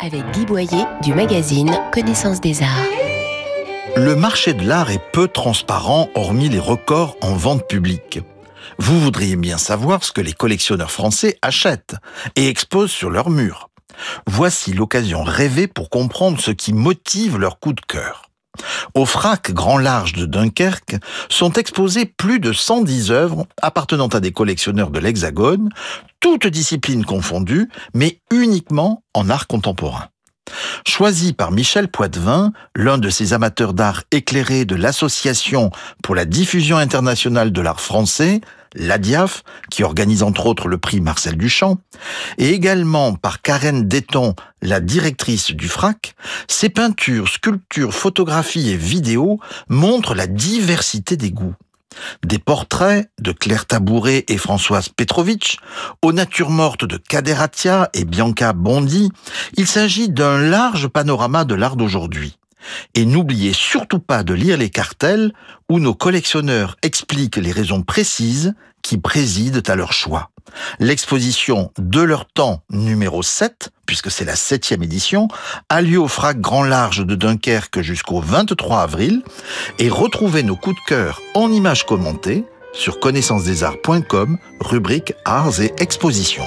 avec Guy Boyer du magazine Connaissance des Arts. Le marché de l'art est peu transparent hormis les records en vente publique. Vous voudriez bien savoir ce que les collectionneurs français achètent et exposent sur leurs murs. Voici l'occasion rêvée pour comprendre ce qui motive leur coup de cœur. Au FRAC Grand Large de Dunkerque sont exposées plus de 110 œuvres appartenant à des collectionneurs de l'Hexagone, toutes disciplines confondues, mais uniquement en art contemporain. Choisi par Michel Poitvin, l'un de ces amateurs d'art éclairés de l'Association pour la diffusion internationale de l'art français, l'ADIAF, qui organise entre autres le prix Marcel Duchamp, et également par Karen Déton, la directrice du FRAC, ces peintures, sculptures, photographies et vidéos montrent la diversité des goûts. Des portraits de Claire Tabouret et Françoise Petrovitch, aux natures mortes de Kaderatia et Bianca Bondi, il s'agit d'un large panorama de l'art d'aujourd'hui. Et n'oubliez surtout pas de lire les cartels où nos collectionneurs expliquent les raisons précises qui président à leur choix. L'exposition De leur temps numéro 7, puisque c'est la septième édition, a lieu au FRAC Grand Large de Dunkerque jusqu'au 23 avril et retrouvez nos coups de cœur en images commentées sur connaissancesdesarts.com, rubrique Arts et Expositions.